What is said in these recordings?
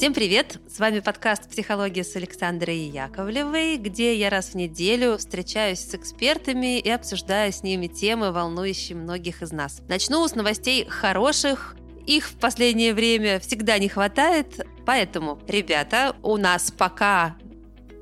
Всем привет! С вами подкаст «Психология» с Александрой Яковлевой, где я раз в неделю встречаюсь с экспертами и обсуждаю с ними темы, волнующие многих из нас. Начну с новостей хороших, их в последнее время всегда не хватает, поэтому, ребята, у нас пока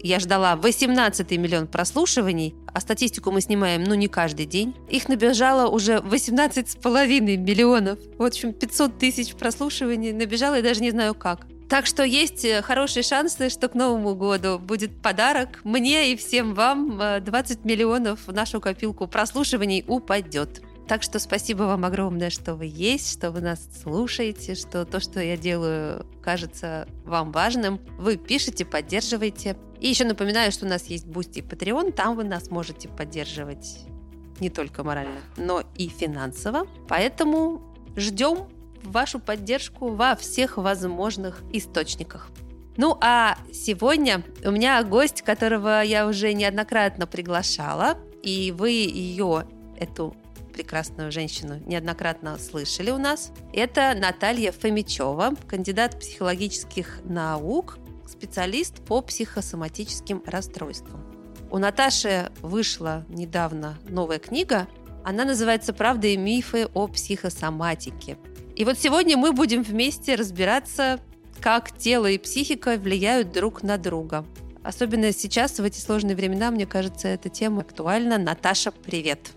я ждала 18 миллион прослушиваний, а статистику мы снимаем, ну, не каждый день. Их набежало уже 18,5 миллионов. В общем, 500 тысяч прослушиваний набежало, я даже не знаю как. Так что есть э, хорошие шансы, что к Новому году будет подарок. Мне и всем вам 20 э, миллионов в нашу копилку прослушиваний упадет. Так что спасибо вам огромное, что вы есть, что вы нас слушаете, что то, что я делаю, кажется вам важным. Вы пишете, поддерживаете. И еще напоминаю, что у нас есть Бусти и Patreon. Там вы нас можете поддерживать не только морально, но и финансово. Поэтому ждем вашу поддержку во всех возможных источниках. Ну а сегодня у меня гость, которого я уже неоднократно приглашала, и вы ее, эту прекрасную женщину, неоднократно слышали у нас. Это Наталья Фомичева, кандидат психологических наук, специалист по психосоматическим расстройствам. У Наташи вышла недавно новая книга. Она называется «Правда и мифы о психосоматике». И вот сегодня мы будем вместе разбираться, как тело и психика влияют друг на друга. Особенно сейчас, в эти сложные времена, мне кажется, эта тема актуальна. Наташа, привет!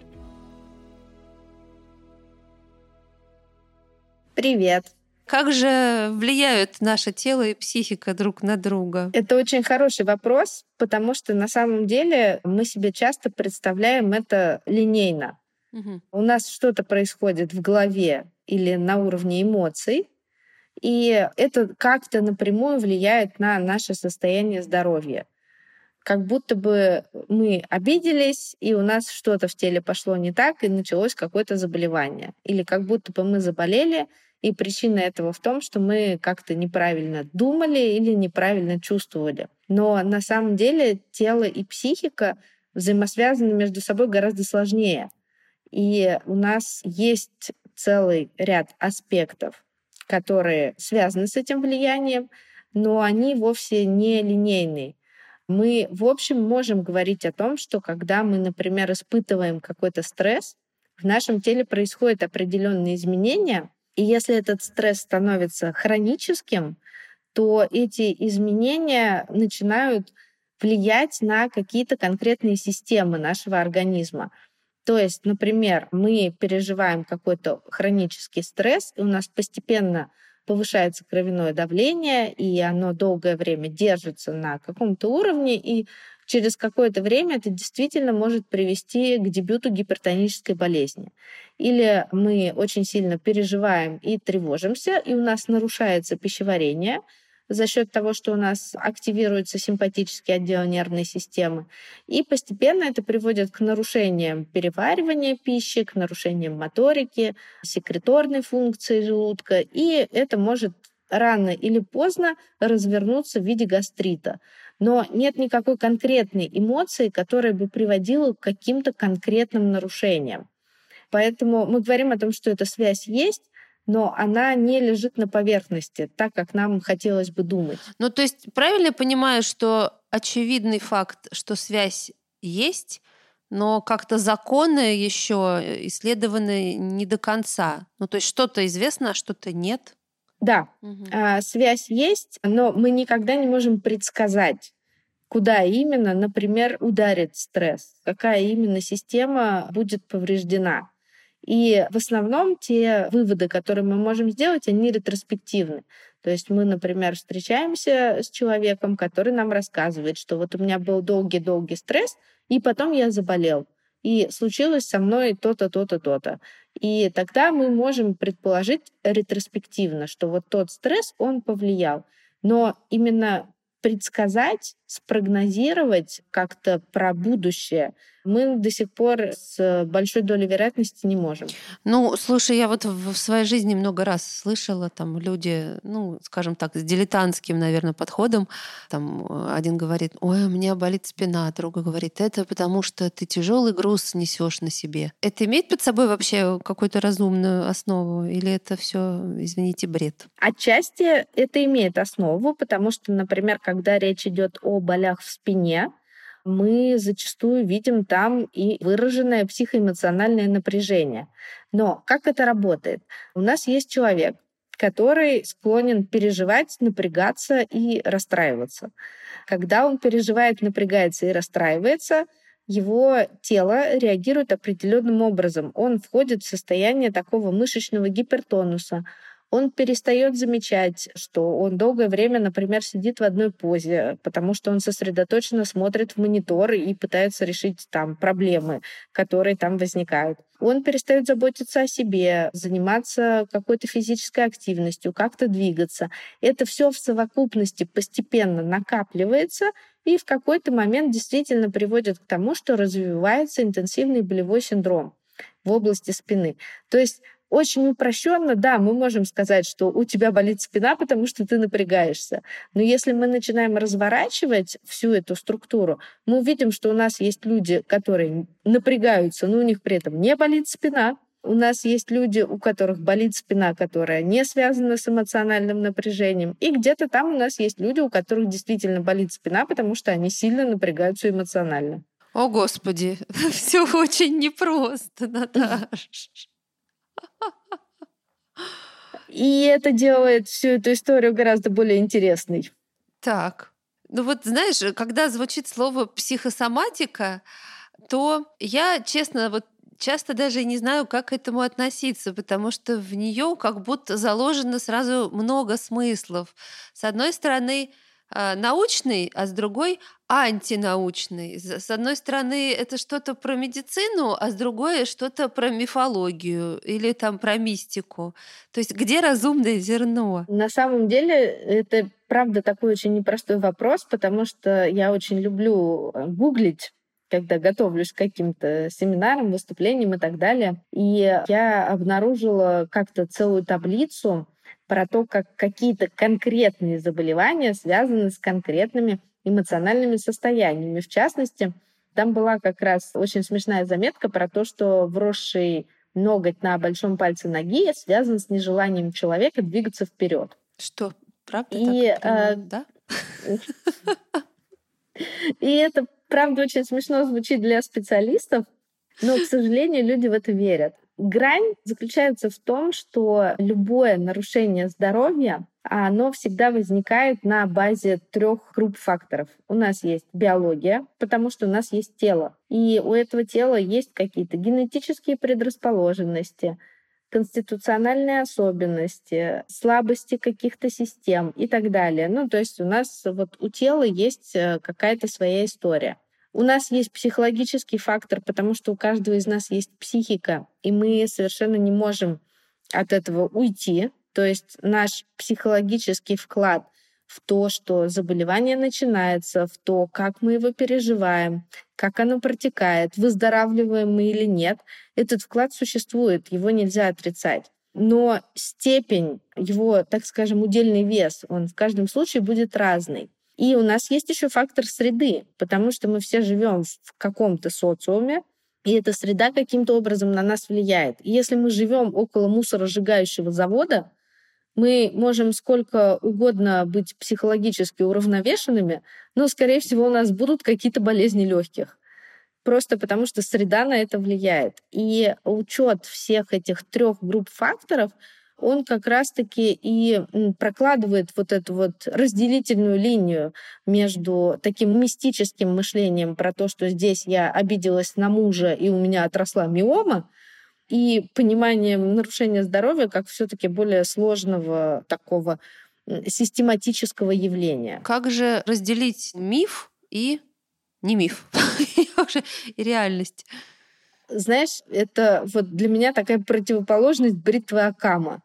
Привет! Как же влияют наше тело и психика друг на друга? Это очень хороший вопрос, потому что на самом деле мы себе часто представляем это линейно. Угу. У нас что-то происходит в голове или на уровне эмоций, и это как-то напрямую влияет на наше состояние здоровья. Как будто бы мы обиделись, и у нас что-то в теле пошло не так, и началось какое-то заболевание. Или как будто бы мы заболели, и причина этого в том, что мы как-то неправильно думали или неправильно чувствовали. Но на самом деле тело и психика взаимосвязаны между собой гораздо сложнее. И у нас есть целый ряд аспектов, которые связаны с этим влиянием, но они вовсе не линейные. Мы, в общем, можем говорить о том, что когда мы, например, испытываем какой-то стресс, в нашем теле происходят определенные изменения, и если этот стресс становится хроническим, то эти изменения начинают влиять на какие-то конкретные системы нашего организма. То есть, например, мы переживаем какой-то хронический стресс, и у нас постепенно повышается кровяное давление, и оно долгое время держится на каком-то уровне, и через какое-то время это действительно может привести к дебюту гипертонической болезни. Или мы очень сильно переживаем и тревожимся, и у нас нарушается пищеварение, за счет того, что у нас активируется симпатический отдел нервной системы. И постепенно это приводит к нарушениям переваривания пищи, к нарушениям моторики, секреторной функции желудка. И это может рано или поздно развернуться в виде гастрита. Но нет никакой конкретной эмоции, которая бы приводила к каким-то конкретным нарушениям. Поэтому мы говорим о том, что эта связь есть, но она не лежит на поверхности, так как нам хотелось бы думать. Ну, то есть правильно я понимаю, что очевидный факт, что связь есть, но как-то законы еще исследованы не до конца. Ну, то есть что-то известно, а что-то нет. Да, угу. связь есть, но мы никогда не можем предсказать, куда именно, например, ударит стресс, какая именно система будет повреждена. И в основном те выводы, которые мы можем сделать, они ретроспективны. То есть мы, например, встречаемся с человеком, который нам рассказывает, что вот у меня был долгий-долгий стресс, и потом я заболел. И случилось со мной то-то, то-то, то-то. И тогда мы можем предположить ретроспективно, что вот тот стресс, он повлиял. Но именно предсказать спрогнозировать как-то про будущее мы до сих пор с большой долей вероятности не можем. Ну, слушай, я вот в своей жизни много раз слышала, там люди, ну, скажем так, с дилетантским, наверное, подходом, там э, один говорит, ой, у меня болит спина, другой говорит, это потому что ты тяжелый груз несешь на себе. Это имеет под собой вообще какую-то разумную основу или это все, извините, бред? Отчасти это имеет основу, потому что, например, когда речь идет о болях в спине, мы зачастую видим там и выраженное психоэмоциональное напряжение. Но как это работает? У нас есть человек, который склонен переживать, напрягаться и расстраиваться. Когда он переживает, напрягается и расстраивается, его тело реагирует определенным образом. Он входит в состояние такого мышечного гипертонуса, он перестает замечать, что он долгое время, например, сидит в одной позе, потому что он сосредоточенно смотрит в монитор и пытается решить там проблемы, которые там возникают. Он перестает заботиться о себе, заниматься какой-то физической активностью, как-то двигаться. Это все в совокупности постепенно накапливается и в какой-то момент действительно приводит к тому, что развивается интенсивный болевой синдром в области спины. То есть очень упрощенно, да, мы можем сказать, что у тебя болит спина, потому что ты напрягаешься. Но если мы начинаем разворачивать всю эту структуру, мы увидим, что у нас есть люди, которые напрягаются, но у них при этом не болит спина. У нас есть люди, у которых болит спина, которая не связана с эмоциональным напряжением. И где-то там у нас есть люди, у которых действительно болит спина, потому что они сильно напрягаются эмоционально. О, Господи, все очень непросто, Наташа. И это делает всю эту историю гораздо более интересной. Так. Ну вот, знаешь, когда звучит слово психосоматика, то я, честно, вот часто даже не знаю, как к этому относиться, потому что в нее как будто заложено сразу много смыслов. С одной стороны, научный, а с другой антинаучный. С одной стороны, это что-то про медицину, а с другой что-то про мифологию или там про мистику. То есть где разумное зерно? На самом деле это правда такой очень непростой вопрос, потому что я очень люблю э, гуглить когда готовлюсь к каким-то семинарам, выступлениям и так далее. И я обнаружила как-то целую таблицу про то, как какие-то конкретные заболевания связаны с конкретными эмоциональными состояниями. В частности, там была как раз очень смешная заметка про то, что вросший ноготь на большом пальце ноги связан с нежеланием человека двигаться вперед. Что, правда? И, так, э, да? И это, правда, очень смешно звучит для специалистов, но, к сожалению, люди в это верят. Грань заключается в том, что любое нарушение здоровья, оно всегда возникает на базе трех групп факторов. У нас есть биология, потому что у нас есть тело. И у этого тела есть какие-то генетические предрасположенности, конституциональные особенности, слабости каких-то систем и так далее. Ну, то есть у нас вот у тела есть э, какая-то своя история. У нас есть психологический фактор, потому что у каждого из нас есть психика, и мы совершенно не можем от этого уйти. То есть наш психологический вклад в то, что заболевание начинается, в то, как мы его переживаем, как оно протекает, выздоравливаем мы или нет, этот вклад существует, его нельзя отрицать. Но степень, его, так скажем, удельный вес, он в каждом случае будет разный. И у нас есть еще фактор среды, потому что мы все живем в каком-то социуме, и эта среда каким-то образом на нас влияет. И если мы живем около мусоросжигающего завода, мы можем сколько угодно быть психологически уравновешенными, но, скорее всего, у нас будут какие-то болезни легких. Просто потому что среда на это влияет. И учет всех этих трех групп факторов — он как раз-таки и прокладывает вот эту вот разделительную линию между таким мистическим мышлением про то, что здесь я обиделась на мужа и у меня отросла миома, и пониманием нарушения здоровья как все-таки более сложного такого систематического явления. Как же разделить миф и не миф, и реальность? Знаешь, это вот для меня такая противоположность бритвы Акама.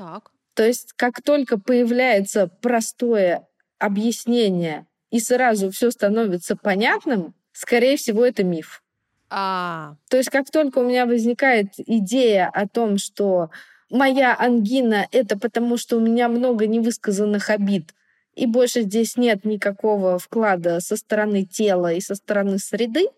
Так. То есть как только появляется простое объяснение и сразу все становится понятным, скорее всего, это миф. А. То есть как только у меня возникает идея о том, что моя ангина это потому, что у меня много невысказанных обид, и больше здесь нет никакого вклада со стороны тела и со стороны среды,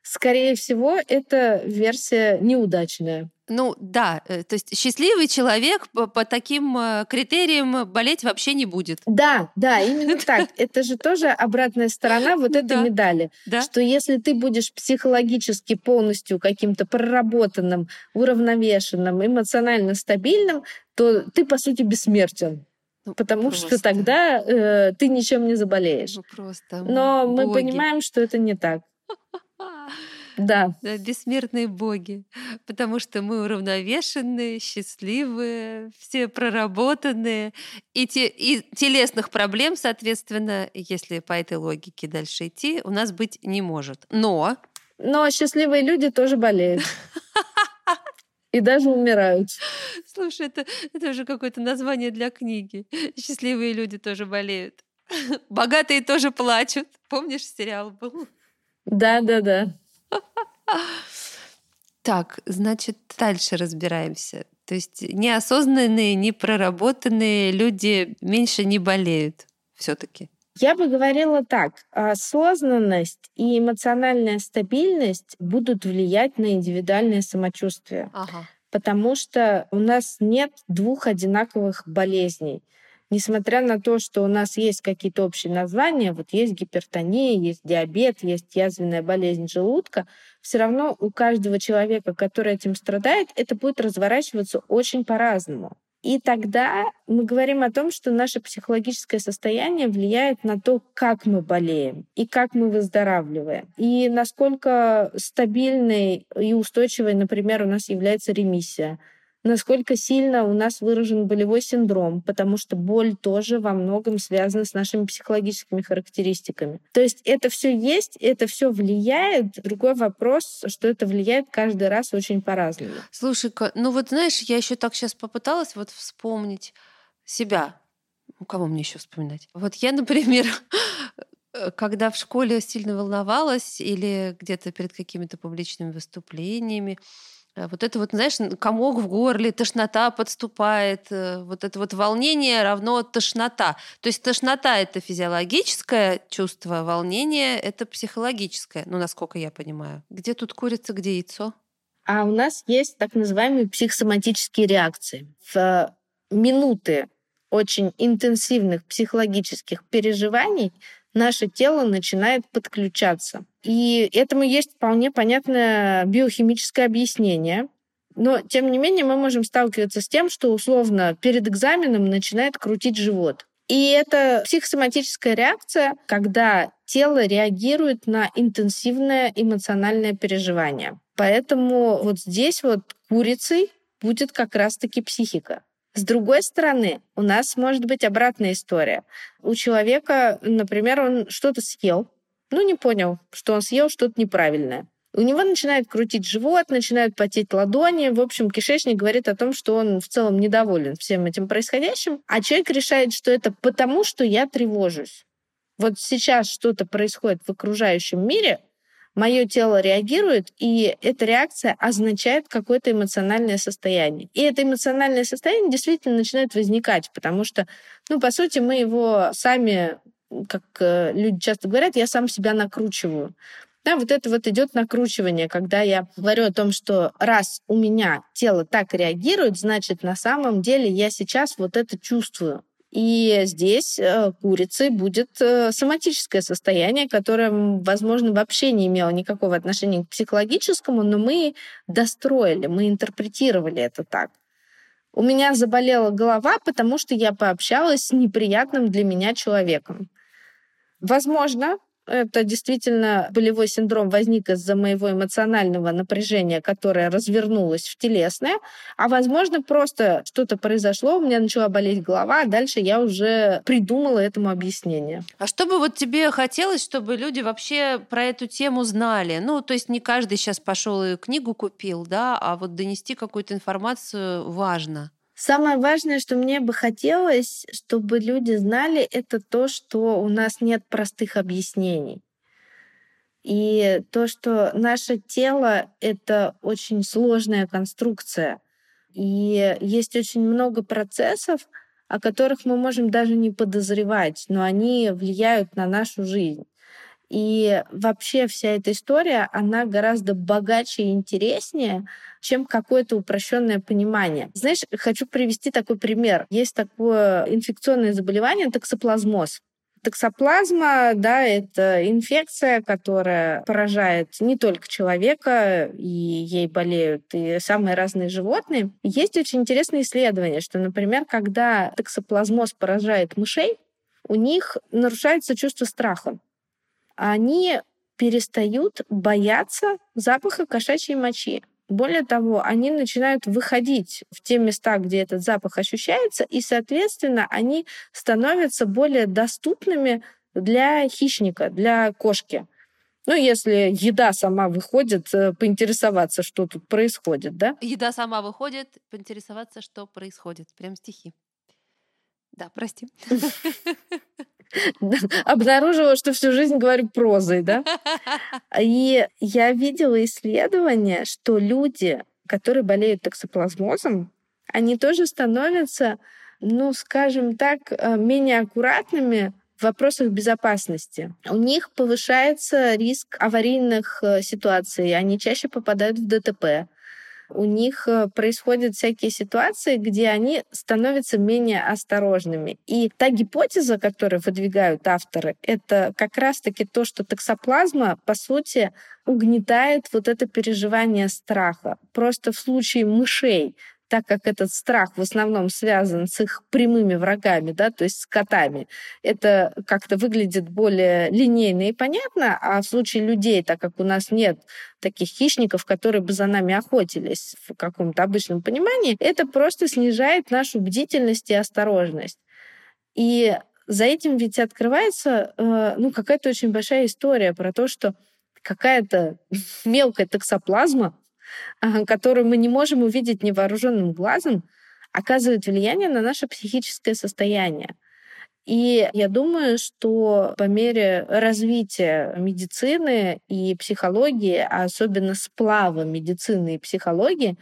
скорее всего, это версия неудачная. Ну да, э, то есть счастливый человек по, по таким э, критериям болеть вообще не будет. Да, да, именно так. Это же тоже обратная сторона вот этой да. медали. Да. Что если ты будешь психологически полностью каким-то проработанным, уравновешенным, эмоционально стабильным, то ты, по сути, бессмертен. Ну, потому просто. что тогда э, ты ничем не заболеешь. Ну, просто Но боги. мы понимаем, что это не так. Да. да. Бессмертные боги. Потому что мы уравновешенные, счастливые, все проработанные. И, те, и телесных проблем, соответственно, если по этой логике дальше идти, у нас быть не может. Но... Но счастливые люди тоже болеют. И даже умирают. Слушай, это, это уже какое-то название для книги. Счастливые люди тоже болеют. Богатые тоже плачут. Помнишь, сериал был? Да, да, да. Так, значит, дальше разбираемся. То есть неосознанные, непроработанные люди меньше не болеют все-таки. Я бы говорила так. Осознанность и эмоциональная стабильность будут влиять на индивидуальное самочувствие. Ага. Потому что у нас нет двух одинаковых болезней несмотря на то, что у нас есть какие-то общие названия, вот есть гипертония, есть диабет, есть язвенная болезнь желудка, все равно у каждого человека, который этим страдает, это будет разворачиваться очень по-разному. И тогда мы говорим о том, что наше психологическое состояние влияет на то, как мы болеем и как мы выздоравливаем. И насколько стабильной и устойчивой, например, у нас является ремиссия насколько сильно у нас выражен болевой синдром, потому что боль тоже во многом связана с нашими психологическими характеристиками. То есть это все есть, это все влияет. Другой вопрос, что это влияет каждый раз очень по-разному. Слушай-ка, ну вот знаешь, я еще так сейчас попыталась вот вспомнить себя. У кого мне еще вспоминать? Вот я, например, когда в школе сильно волновалась или где-то перед какими-то публичными выступлениями, вот это вот, знаешь, комок в горле, тошнота подступает, э, вот это вот волнение равно тошнота. То есть тошнота – это физиологическое чувство, волнение – это психологическое, ну, насколько я понимаю. Где тут курица, где яйцо? А у нас есть так называемые психосоматические реакции. В минуты очень интенсивных психологических переживаний наше тело начинает подключаться. И этому есть вполне понятное биохимическое объяснение. Но, тем не менее, мы можем сталкиваться с тем, что условно перед экзаменом начинает крутить живот. И это психосоматическая реакция, когда тело реагирует на интенсивное эмоциональное переживание. Поэтому вот здесь вот курицей будет как раз-таки психика. С другой стороны, у нас может быть обратная история. У человека, например, он что-то съел, ну, не понял, что он съел что-то неправильное. У него начинает крутить живот, начинают потеть ладони. В общем, кишечник говорит о том, что он в целом недоволен всем этим происходящим. А человек решает, что это потому, что я тревожусь. Вот сейчас что-то происходит в окружающем мире, мое тело реагирует, и эта реакция означает какое-то эмоциональное состояние. И это эмоциональное состояние действительно начинает возникать, потому что, ну, по сути, мы его сами, как э, люди часто говорят, я сам себя накручиваю. Да, вот это вот идет накручивание, когда я говорю о том, что раз у меня тело так реагирует, значит, на самом деле я сейчас вот это чувствую. И здесь э, курицей будет э, соматическое состояние, которое, возможно, вообще не имело никакого отношения к психологическому, но мы достроили, мы интерпретировали это так. У меня заболела голова, потому что я пообщалась с неприятным для меня человеком. Возможно, это действительно болевой синдром возник из-за моего эмоционального напряжения, которое развернулось в телесное, а возможно просто что-то произошло, у меня начала болеть голова, а дальше я уже придумала этому объяснение. А что бы вот тебе хотелось, чтобы люди вообще про эту тему знали? Ну, то есть не каждый сейчас пошел и книгу купил, да, а вот донести какую-то информацию важно. Самое важное, что мне бы хотелось, чтобы люди знали, это то, что у нас нет простых объяснений. И то, что наше тело — это очень сложная конструкция. И есть очень много процессов, о которых мы можем даже не подозревать, но они влияют на нашу жизнь. И вообще вся эта история, она гораздо богаче и интереснее, чем какое-то упрощенное понимание. Знаешь, хочу привести такой пример. Есть такое инфекционное заболевание токсоплазмоз. Токсоплазма, да, это инфекция, которая поражает не только человека, и ей болеют и самые разные животные. Есть очень интересные исследования, что, например, когда токсоплазмоз поражает мышей, у них нарушается чувство страха они перестают бояться запаха кошачьей мочи. Более того, они начинают выходить в те места, где этот запах ощущается, и, соответственно, они становятся более доступными для хищника, для кошки. Ну, если еда сама выходит, э, поинтересоваться, что тут происходит, да? Еда сама выходит, поинтересоваться, что происходит. Прям стихи. Да, прости. обнаружила, что всю жизнь говорю прозой, да? И я видела исследование, что люди, которые болеют токсоплазмозом, они тоже становятся, ну, скажем так, э, менее аккуратными в вопросах безопасности. У них повышается риск аварийных э, ситуаций, они чаще попадают в ДТП у них э, происходят всякие ситуации, где они становятся менее осторожными. И та гипотеза, которую выдвигают авторы, это как раз-таки то, что токсоплазма, по сути, угнетает вот это переживание страха. Просто в случае мышей так как этот страх в основном связан с их прямыми врагами, да, то есть с котами, это как-то выглядит более линейно и понятно, а в случае людей, так как у нас нет таких хищников, которые бы за нами охотились в каком-то обычном понимании, это просто снижает нашу бдительность и осторожность. И за этим ведь открывается э, ну, какая-то очень большая история про то, что какая-то мелкая токсоплазма которую мы не можем увидеть невооруженным глазом, оказывает влияние на наше психическое состояние. И я думаю, что по мере развития медицины и психологии, а особенно сплава медицины и психологии,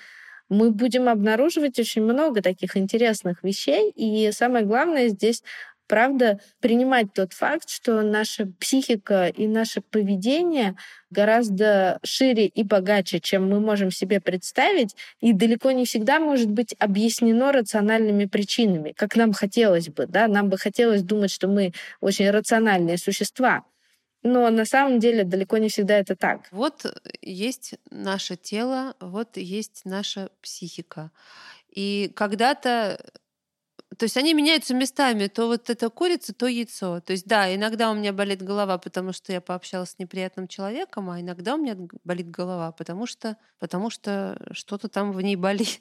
мы будем обнаруживать очень много таких интересных вещей. И самое главное здесь правда, принимать тот факт, что наша психика и наше поведение гораздо шире и богаче, чем мы можем себе представить, и далеко не всегда может быть объяснено рациональными причинами, как нам хотелось бы. Да? Нам бы хотелось думать, что мы очень рациональные существа. Но на самом деле далеко не всегда это так. Вот есть наше тело, вот есть наша психика. И когда-то то есть они меняются местами. То вот это курица, то яйцо. То есть да, иногда у меня болит голова, потому что я пообщалась с неприятным человеком, а иногда у меня болит голова, потому что, потому что что-то там в ней болит.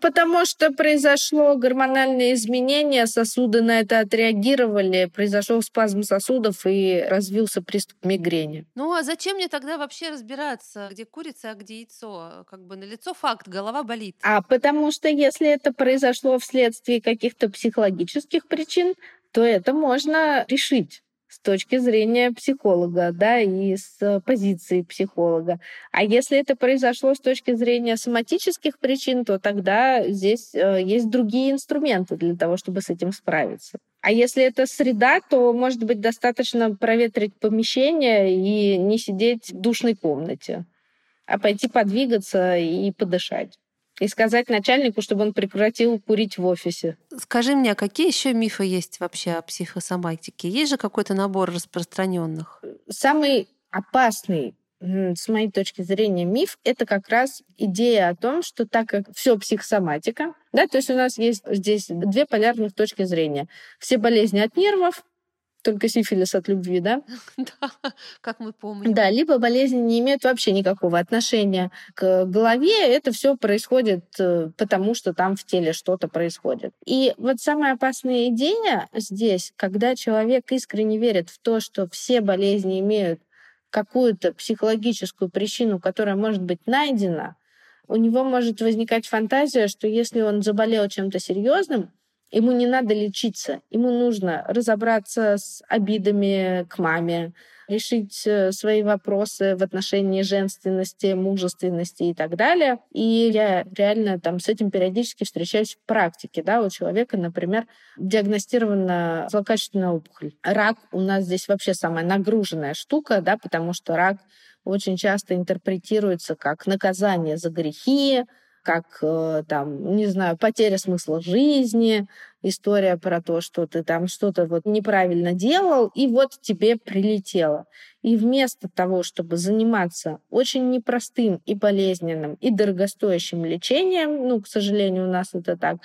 Потому что произошло гормональное изменение, сосуды на это отреагировали, произошел спазм сосудов и развился приступ мигрени. Ну а зачем мне тогда вообще разбираться, где курица, а где яйцо? Как бы на лицо факт, голова болит. А потому что если это произошло вследствие каких-то психологических причин, то это можно решить с точки зрения психолога, да, и с позиции психолога. А если это произошло с точки зрения соматических причин, то тогда здесь э, есть другие инструменты для того, чтобы с этим справиться. А если это среда, то, может быть, достаточно проветрить помещение и не сидеть в душной комнате, а пойти подвигаться и подышать и сказать начальнику, чтобы он прекратил курить в офисе. Скажи мне, а какие еще мифы есть вообще о психосоматике? Есть же какой-то набор распространенных? Самый опасный с моей точки зрения, миф — это как раз идея о том, что так как все психосоматика, да, то есть у нас есть здесь две полярных точки зрения. Все болезни от нервов, только сифилис от любви, да? Да, как мы помним. Да, либо болезни не имеют вообще никакого отношения к голове, это все происходит э, потому, что там в теле что-то происходит. И вот самая опасная идея здесь, когда человек искренне верит в то, что все болезни имеют какую-то психологическую причину, которая может быть найдена, у него может возникать фантазия, что если он заболел чем-то серьезным, ему не надо лечиться, ему нужно разобраться с обидами к маме, решить э, свои вопросы в отношении женственности, мужественности и так далее. И я реально там с этим периодически встречаюсь в практике. Да, у человека, например, диагностирована злокачественная опухоль. Рак у нас здесь вообще самая нагруженная штука, да, потому что рак очень часто интерпретируется как наказание за грехи, как э, там, не знаю, потеря смысла жизни, история про то, что ты там что-то вот неправильно делал, и вот тебе прилетело. И вместо того, чтобы заниматься очень непростым и болезненным и дорогостоящим лечением, ну, к сожалению, у нас это так,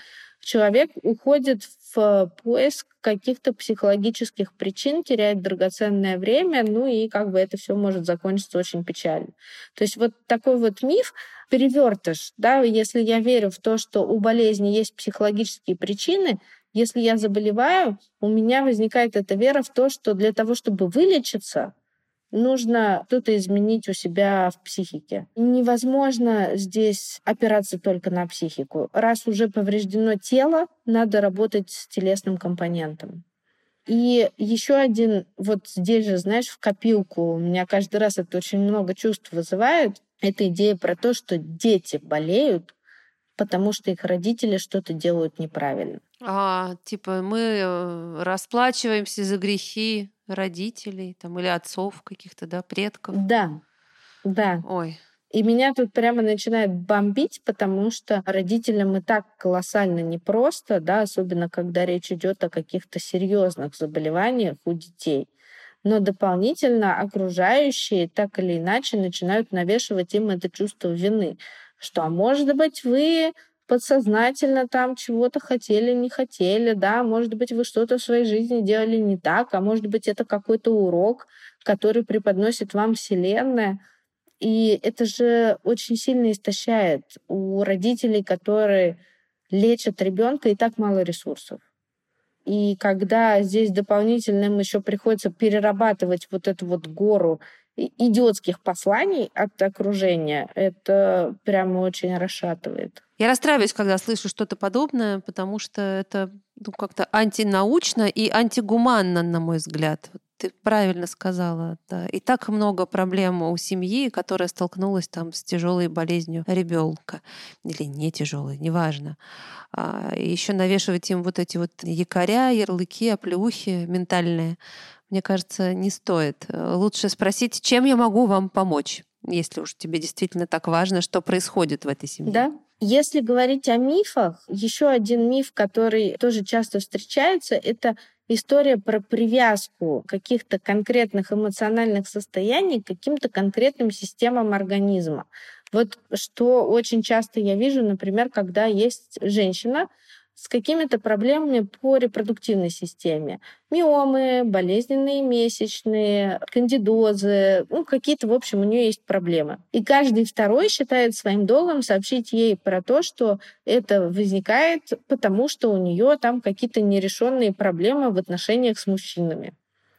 человек уходит в поиск каких-то психологических причин, теряет драгоценное время, ну и как бы это все может закончиться очень печально. То есть вот такой вот миф, перевертыш, да, если я верю в то, что у болезни есть психологические причины, если я заболеваю, у меня возникает эта вера в то, что для того, чтобы вылечиться, нужно что-то изменить у себя в психике. Невозможно здесь опираться только на психику. Раз уже повреждено тело, надо работать с телесным компонентом. И еще один, вот здесь же, знаешь, в копилку, у меня каждый раз это очень много чувств вызывает, это идея про то, что дети болеют, потому что их родители что-то делают неправильно. А, типа мы э, расплачиваемся за грехи родителей там, или отцов каких-то, да, предков. Да, да. Ой. И меня тут прямо начинает бомбить, потому что родителям и так колоссально непросто, да, особенно когда речь идет о каких-то серьезных заболеваниях у детей. Но дополнительно окружающие так или иначе начинают навешивать им это чувство вины, что, а может быть, вы подсознательно там чего-то хотели, не хотели, да, может быть, вы что-то в своей жизни делали не так, а может быть, это какой-то урок, который преподносит вам Вселенная. И это же очень сильно истощает у родителей, которые лечат ребенка, и так мало ресурсов. И когда здесь дополнительно им еще приходится перерабатывать вот эту вот гору идиотских посланий от окружения, это прямо очень расшатывает. Я расстраиваюсь, когда слышу что-то подобное, потому что это ну, как-то антинаучно и антигуманно, на мой взгляд. Ты правильно сказала, да. И так много проблем у семьи, которая столкнулась там с тяжелой болезнью ребенка. Или не тяжелой, неважно. А, еще навешивать им вот эти вот якоря, ярлыки, оплеухи ментальные мне кажется, не стоит. Лучше спросить, чем я могу вам помочь, если уж тебе действительно так важно, что происходит в этой семье. Да, если говорить о мифах, еще один миф, который тоже часто встречается, это история про привязку каких-то конкретных эмоциональных состояний к каким-то конкретным системам организма. Вот что очень часто я вижу, например, когда есть женщина, с какими-то проблемами по репродуктивной системе. Миомы, болезненные месячные, кандидозы, ну, какие-то, в общем, у нее есть проблемы. И каждый второй считает своим долгом сообщить ей про то, что это возникает, потому что у нее там какие-то нерешенные проблемы в отношениях с мужчинами.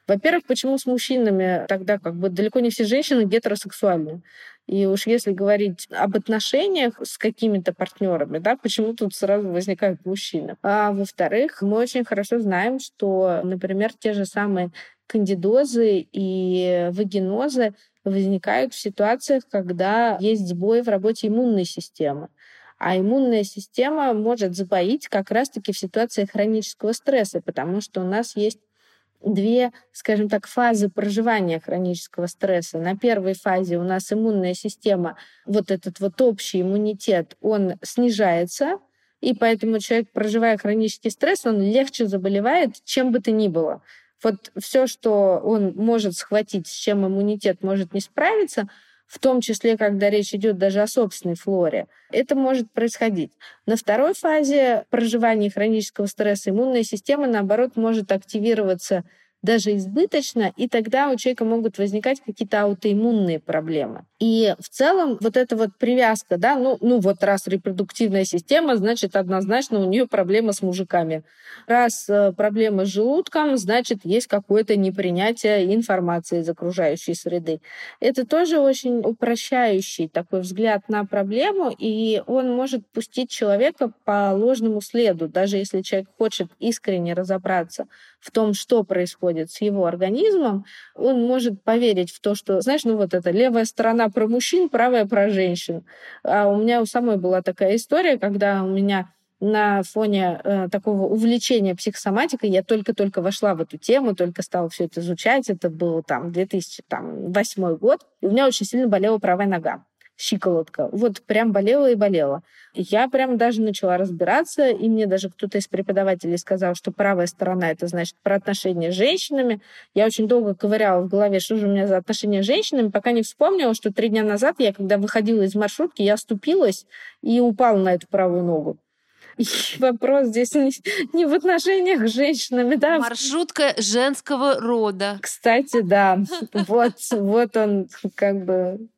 Во-первых, почему с мужчинами тогда как бы далеко не все женщины гетеросексуальны? И уж если говорить об отношениях с какими-то партнерами, да, почему тут сразу возникают мужчины? А во-вторых, мы очень хорошо знаем, что, например, те же самые кандидозы и вагинозы возникают в ситуациях, когда есть сбой в работе иммунной системы. А иммунная система может забоить как раз-таки в ситуации хронического стресса, потому что у нас есть две, скажем так, фазы проживания хронического стресса. На первой фазе у нас иммунная система, вот этот вот общий иммунитет, он снижается, и поэтому человек, проживая хронический стресс, он легче заболевает, чем бы то ни было. Вот все, что он может схватить, с чем иммунитет может не справиться, в том числе, когда речь идет даже о собственной флоре, это может происходить. На второй фазе проживания хронического стресса иммунная система, наоборот, может активироваться даже избыточно, и тогда у человека могут возникать какие-то аутоиммунные проблемы. И в целом вот эта вот привязка, да, ну, ну вот раз репродуктивная система, значит, однозначно у нее проблема с мужиками. Раз э, проблема с желудком, значит, есть какое-то непринятие информации из окружающей среды. Это тоже очень упрощающий такой взгляд на проблему, и он может пустить человека по ложному следу, даже если человек хочет искренне разобраться в том, что происходит с его организмом, он может поверить в то, что, знаешь, ну вот это левая сторона про мужчин, правая про женщин. А у меня у самой была такая история, когда у меня на фоне э, такого увлечения психосоматикой я только-только вошла в эту тему, только стала все это изучать. Это был там 2008 год. И у меня очень сильно болела правая нога щиколотка. Вот прям болела и болела. Я прям даже начала разбираться, и мне даже кто-то из преподавателей сказал, что правая сторона это значит про отношения с женщинами. Я очень долго ковыряла в голове, что же у меня за отношения с женщинами, пока не вспомнила, что три дня назад я, когда выходила из маршрутки, я оступилась и упала на эту правую ногу. И вопрос здесь не, не в отношениях с женщинами, да. Маршрутка женского рода. Кстати, да. Вот, вот он как бы...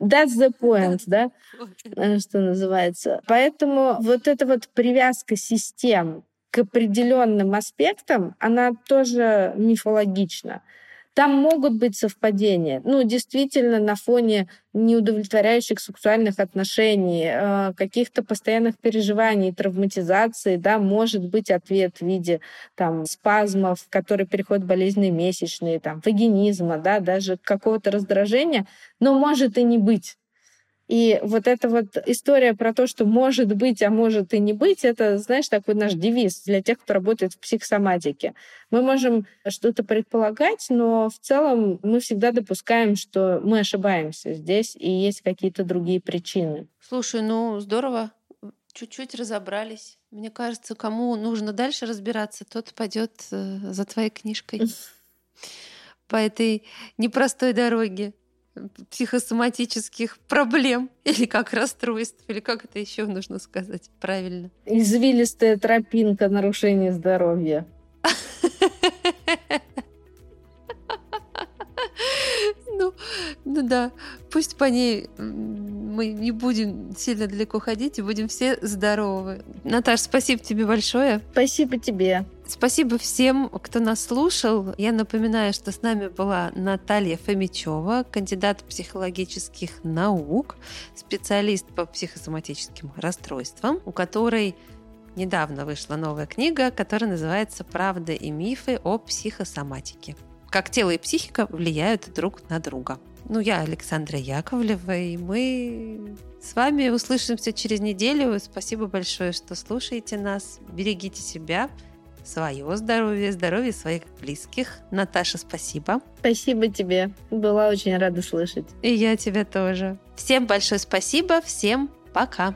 That's the point, да, э, что называется. Поэтому вот эта вот привязка систем к определенным аспектам, она тоже мифологична. Там могут быть совпадения. Ну, действительно, на фоне неудовлетворяющих сексуальных отношений, э, каких-то постоянных переживаний, травматизации, да, может быть ответ в виде там, спазмов, которые переходят в болезненные месячные, там, вагинизма, да, даже какого-то раздражения, но может и не быть. И вот эта вот история про то, что может быть, а может и не быть, это, знаешь, такой наш девиз для тех, кто работает в психосоматике. Мы можем что-то предполагать, но в целом мы всегда допускаем, что мы ошибаемся здесь, и есть какие-то другие причины. Слушай, ну здорово, чуть-чуть разобрались. Мне кажется, кому нужно дальше разбираться, тот пойдет э, за твоей книжкой по этой непростой дороге психосоматических проблем или как расстройств, или как это еще нужно сказать правильно. Извилистая тропинка нарушения здоровья. Ну, ну да, пусть по ней мы не будем сильно далеко ходить и будем все здоровы. Наташа, спасибо тебе большое. Спасибо тебе. Спасибо всем, кто нас слушал. Я напоминаю, что с нами была Наталья Фомичева, кандидат психологических наук, специалист по психосоматическим расстройствам, у которой недавно вышла новая книга, которая называется «Правда и мифы о психосоматике. Как тело и психика влияют друг на друга». Ну, я Александра Яковлева, и мы с вами услышимся через неделю. Спасибо большое, что слушаете нас. Берегите себя, свое здоровье, здоровье своих близких. Наташа, спасибо. Спасибо тебе. Была очень рада слышать. И я тебя тоже. Всем большое спасибо. Всем пока.